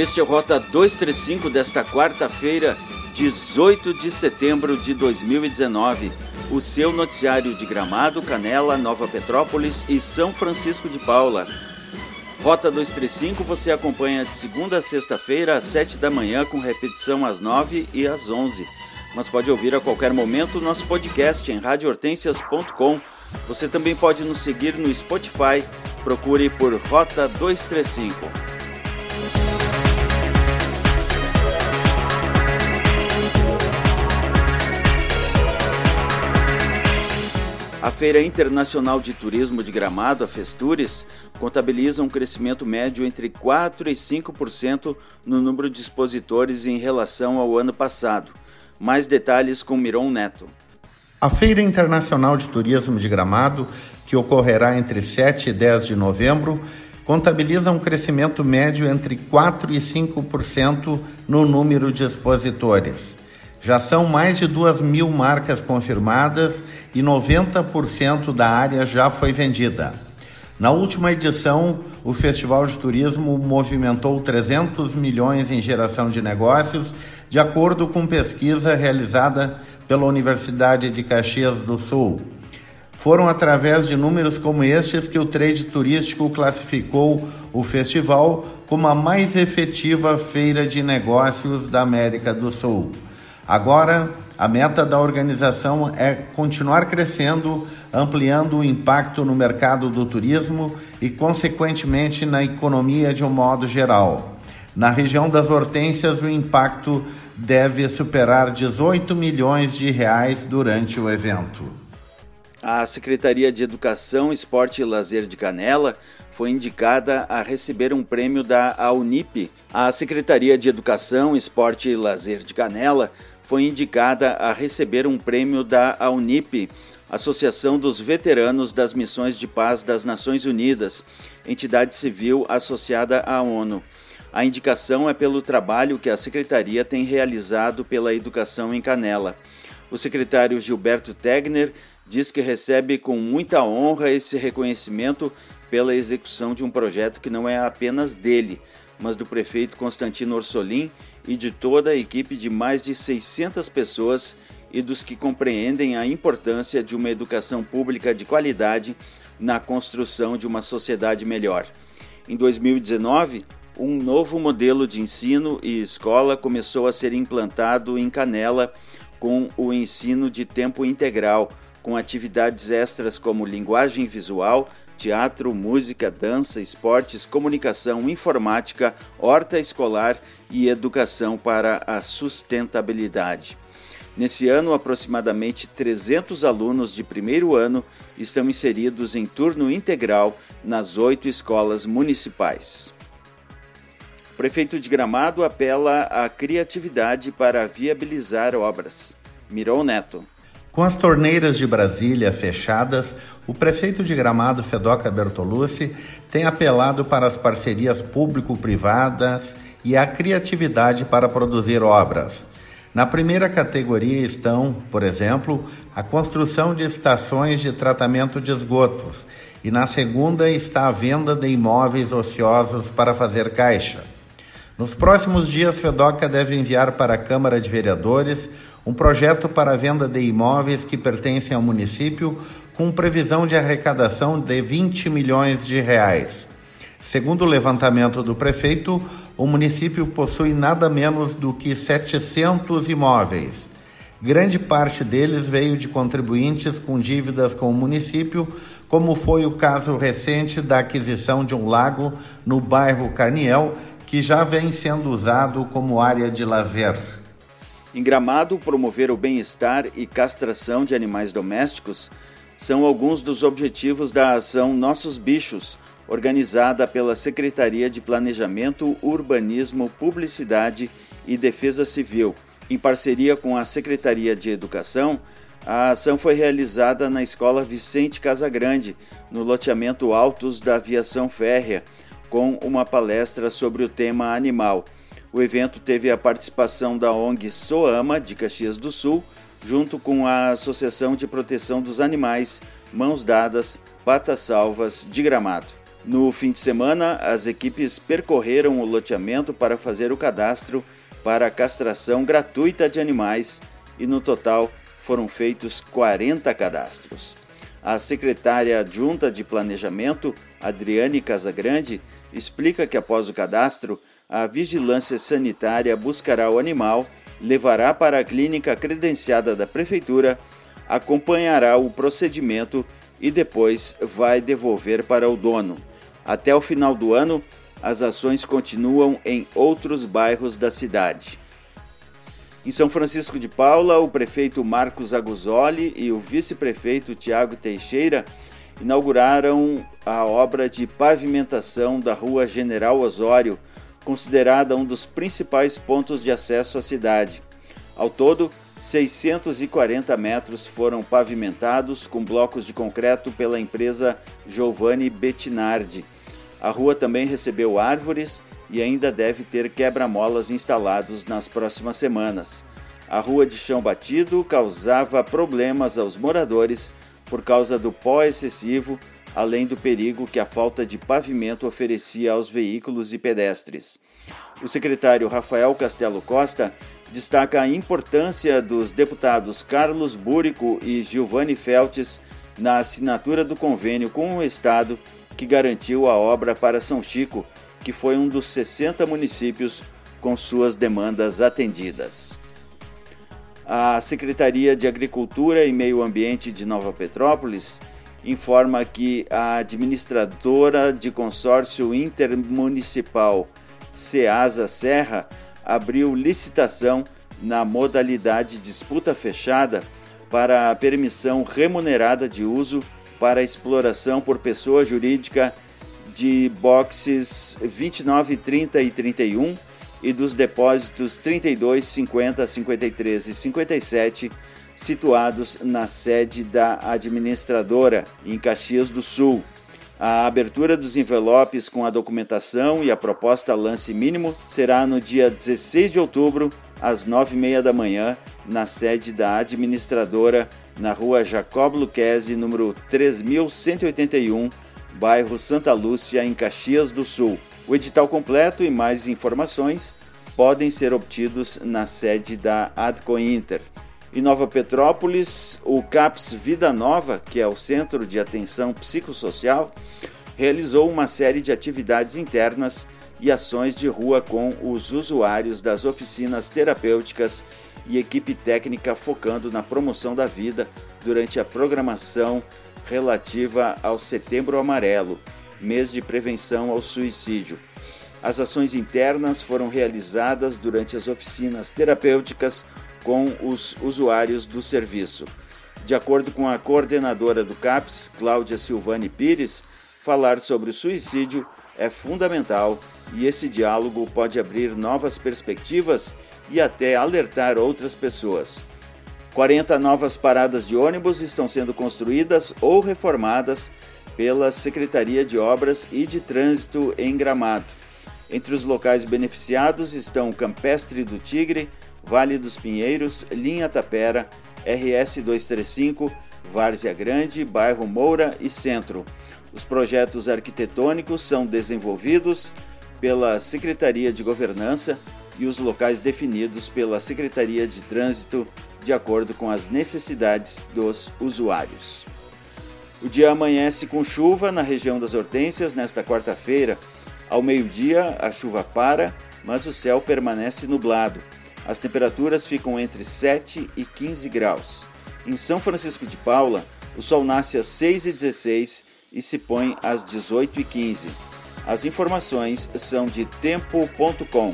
Este é o Rota 235 desta quarta-feira, 18 de setembro de 2019. O seu noticiário de Gramado, Canela, Nova Petrópolis e São Francisco de Paula. Rota 235 você acompanha de segunda a sexta-feira às 7 da manhã, com repetição às 9 e às 11. Mas pode ouvir a qualquer momento o nosso podcast em radiohortensias.com. Você também pode nos seguir no Spotify. Procure por Rota 235. Feira Internacional de Turismo de Gramado, a Festures, contabiliza um crescimento médio entre 4% e 5% no número de expositores em relação ao ano passado. Mais detalhes com Miron Neto. A Feira Internacional de Turismo de Gramado, que ocorrerá entre 7 e 10 de novembro, contabiliza um crescimento médio entre 4% e 5% no número de expositores. Já são mais de duas mil marcas confirmadas e 90% da área já foi vendida. Na última edição, o Festival de Turismo movimentou 300 milhões em geração de negócios, de acordo com pesquisa realizada pela Universidade de Caxias do Sul. Foram através de números como estes que o trade turístico classificou o festival como a mais efetiva feira de negócios da América do Sul. Agora, a meta da organização é continuar crescendo, ampliando o impacto no mercado do turismo e, consequentemente, na economia de um modo geral. Na região das hortênsias, o impacto deve superar 18 milhões de reais durante o evento. A Secretaria de Educação, Esporte e Lazer de Canela foi indicada a receber um prêmio da AUNIP. A Secretaria de Educação, Esporte e Lazer de Canela foi indicada a receber um prêmio da AUNIP, Associação dos Veteranos das Missões de Paz das Nações Unidas, entidade civil associada à ONU. A indicação é pelo trabalho que a secretaria tem realizado pela educação em Canela. O secretário Gilberto Tegner diz que recebe com muita honra esse reconhecimento pela execução de um projeto que não é apenas dele, mas do prefeito Constantino Orsolim e de toda a equipe de mais de 600 pessoas e dos que compreendem a importância de uma educação pública de qualidade na construção de uma sociedade melhor. Em 2019, um novo modelo de ensino e escola começou a ser implantado em Canela com o ensino de tempo integral, com atividades extras como linguagem visual, teatro, música, dança, esportes, comunicação, informática, horta escolar e educação para a sustentabilidade. Nesse ano, aproximadamente 300 alunos de primeiro ano estão inseridos em turno integral nas oito escolas municipais. O prefeito de Gramado apela à criatividade para viabilizar obras. Mirou Neto. Com as torneiras de Brasília fechadas, o prefeito de Gramado, Fedoca Bertolucci, tem apelado para as parcerias público-privadas e a criatividade para produzir obras. Na primeira categoria estão, por exemplo, a construção de estações de tratamento de esgotos, e na segunda está a venda de imóveis ociosos para fazer caixa. Nos próximos dias, Fedoca deve enviar para a Câmara de Vereadores um projeto para a venda de imóveis que pertencem ao município com previsão de arrecadação de 20 milhões de reais. Segundo o levantamento do prefeito, o município possui nada menos do que 700 imóveis. Grande parte deles veio de contribuintes com dívidas com o município, como foi o caso recente da aquisição de um lago no bairro Carniel, que já vem sendo usado como área de lazer. Em Gramado, promover o bem-estar e castração de animais domésticos são alguns dos objetivos da ação Nossos Bichos, organizada pela Secretaria de Planejamento, Urbanismo, Publicidade e Defesa Civil. Em parceria com a Secretaria de Educação, a ação foi realizada na Escola Vicente Casagrande, no loteamento Altos da Aviação Férrea, com uma palestra sobre o tema animal. O evento teve a participação da ONG Soama, de Caxias do Sul, junto com a Associação de Proteção dos Animais Mãos Dadas Patas Salvas de Gramado. No fim de semana, as equipes percorreram o loteamento para fazer o cadastro para castração gratuita de animais e, no total, foram feitos 40 cadastros. A secretária adjunta de Planejamento, Adriane Casagrande, explica que após o cadastro, a vigilância sanitária buscará o animal, levará para a clínica credenciada da prefeitura, acompanhará o procedimento e depois vai devolver para o dono. Até o final do ano, as ações continuam em outros bairros da cidade. Em São Francisco de Paula, o prefeito Marcos Aguzoli e o vice-prefeito Tiago Teixeira inauguraram a obra de pavimentação da Rua General Osório, considerada um dos principais pontos de acesso à cidade. Ao todo, 640 metros foram pavimentados com blocos de concreto pela empresa Giovanni Bettinardi. A rua também recebeu árvores e ainda deve ter quebra-molas instalados nas próximas semanas. A rua de chão batido causava problemas aos moradores por causa do pó excessivo, além do perigo que a falta de pavimento oferecia aos veículos e pedestres. O secretário Rafael Castelo Costa destaca a importância dos deputados Carlos Búrico e Giovanni Feltes na assinatura do convênio com o Estado que garantiu a obra para São Chico, que foi um dos 60 municípios com suas demandas atendidas. A Secretaria de Agricultura e Meio Ambiente de Nova Petrópolis informa que a administradora de consórcio intermunicipal Ceasa Serra abriu licitação na modalidade disputa fechada para a permissão remunerada de uso para exploração por pessoa jurídica de boxes 29, 30 e 31 e dos depósitos 32, 50, 53 e 57 situados na sede da administradora em Caxias do Sul. A abertura dos envelopes com a documentação e a proposta lance mínimo será no dia 16 de outubro, às 9h30 da manhã, na sede da administradora, na rua Jacob Luquezzi, número 3181, bairro Santa Lúcia, em Caxias do Sul. O edital completo e mais informações podem ser obtidos na sede da Adco Inter. Em Nova Petrópolis, o CAPS Vida Nova, que é o Centro de Atenção Psicossocial, realizou uma série de atividades internas e ações de rua com os usuários das oficinas terapêuticas e equipe técnica focando na promoção da vida durante a programação relativa ao Setembro Amarelo, mês de prevenção ao suicídio. As ações internas foram realizadas durante as oficinas terapêuticas com os usuários do serviço. De acordo com a coordenadora do CAPS, Cláudia Silvani Pires, falar sobre o suicídio é fundamental e esse diálogo pode abrir novas perspectivas e até alertar outras pessoas. 40 novas paradas de ônibus estão sendo construídas ou reformadas pela Secretaria de Obras e de Trânsito em Gramado. Entre os locais beneficiados estão Campestre do Tigre, Vale dos Pinheiros, Linha Tapera, RS 235, Várzea Grande, Bairro Moura e Centro. Os projetos arquitetônicos são desenvolvidos pela Secretaria de Governança e os locais definidos pela Secretaria de Trânsito de acordo com as necessidades dos usuários. O dia amanhece com chuva na região das Hortênsias nesta quarta-feira. Ao meio-dia, a chuva para, mas o céu permanece nublado. As temperaturas ficam entre 7 e 15 graus. Em São Francisco de Paula, o sol nasce às 6 e 16 se põe às 18 e 15. As informações são de tempo.com.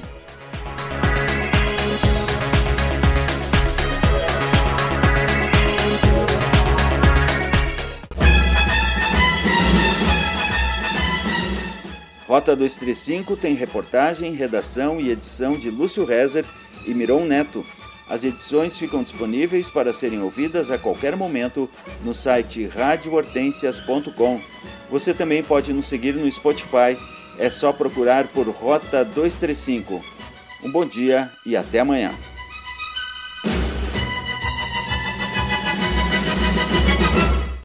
Rota 235 tem reportagem, redação e edição de Lúcio Rezer e Miron Neto. As edições ficam disponíveis para serem ouvidas a qualquer momento no site radiohortensias.com. Você também pode nos seguir no Spotify, é só procurar por Rota 235. Um bom dia e até amanhã.